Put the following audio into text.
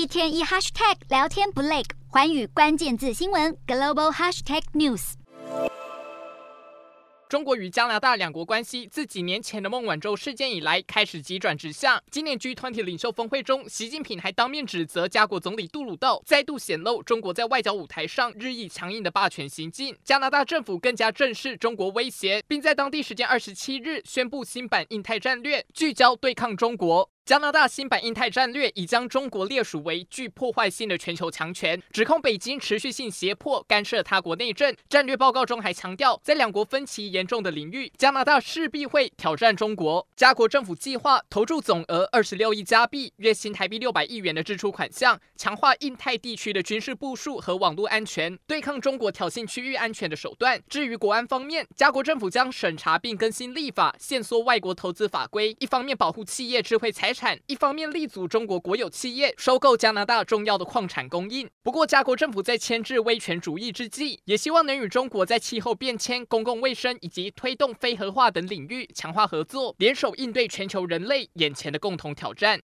一天一 hashtag 聊天不累，寰宇关键字新闻 global hashtag news。中国与加拿大两国关系自几年前的孟晚舟事件以来开始急转直下。今年 G20 领袖峰会中，习近平还当面指责加国总理杜鲁道，再度显露中国在外交舞台上日益强硬的霸权行径。加拿大政府更加正视中国威胁，并在当地时间二十七日宣布新版印太战略，聚焦对抗中国。加拿大新版印太战略已将中国列属为具破坏性的全球强权，指控北京持续性胁迫干涉他国内政。战略报告中还强调，在两国分歧严重的领域，加拿大势必会挑战中国。加国政府计划投注总额二十六亿加币（约新台币六百亿元）的支出款项，强化印太地区的军事部署和网络安全，对抗中国挑衅区域安全的手段。至于国安方面，加国政府将审查并更新立法，限缩外国投资法规，一方面保护企业智慧财产。一方面立足中国国有企业收购加拿大重要的矿产供应。不过，加国政府在牵制威权主义之际，也希望能与中国在气候变迁、公共卫生以及推动非核化等领域强化合作，联手应对全球人类眼前的共同挑战。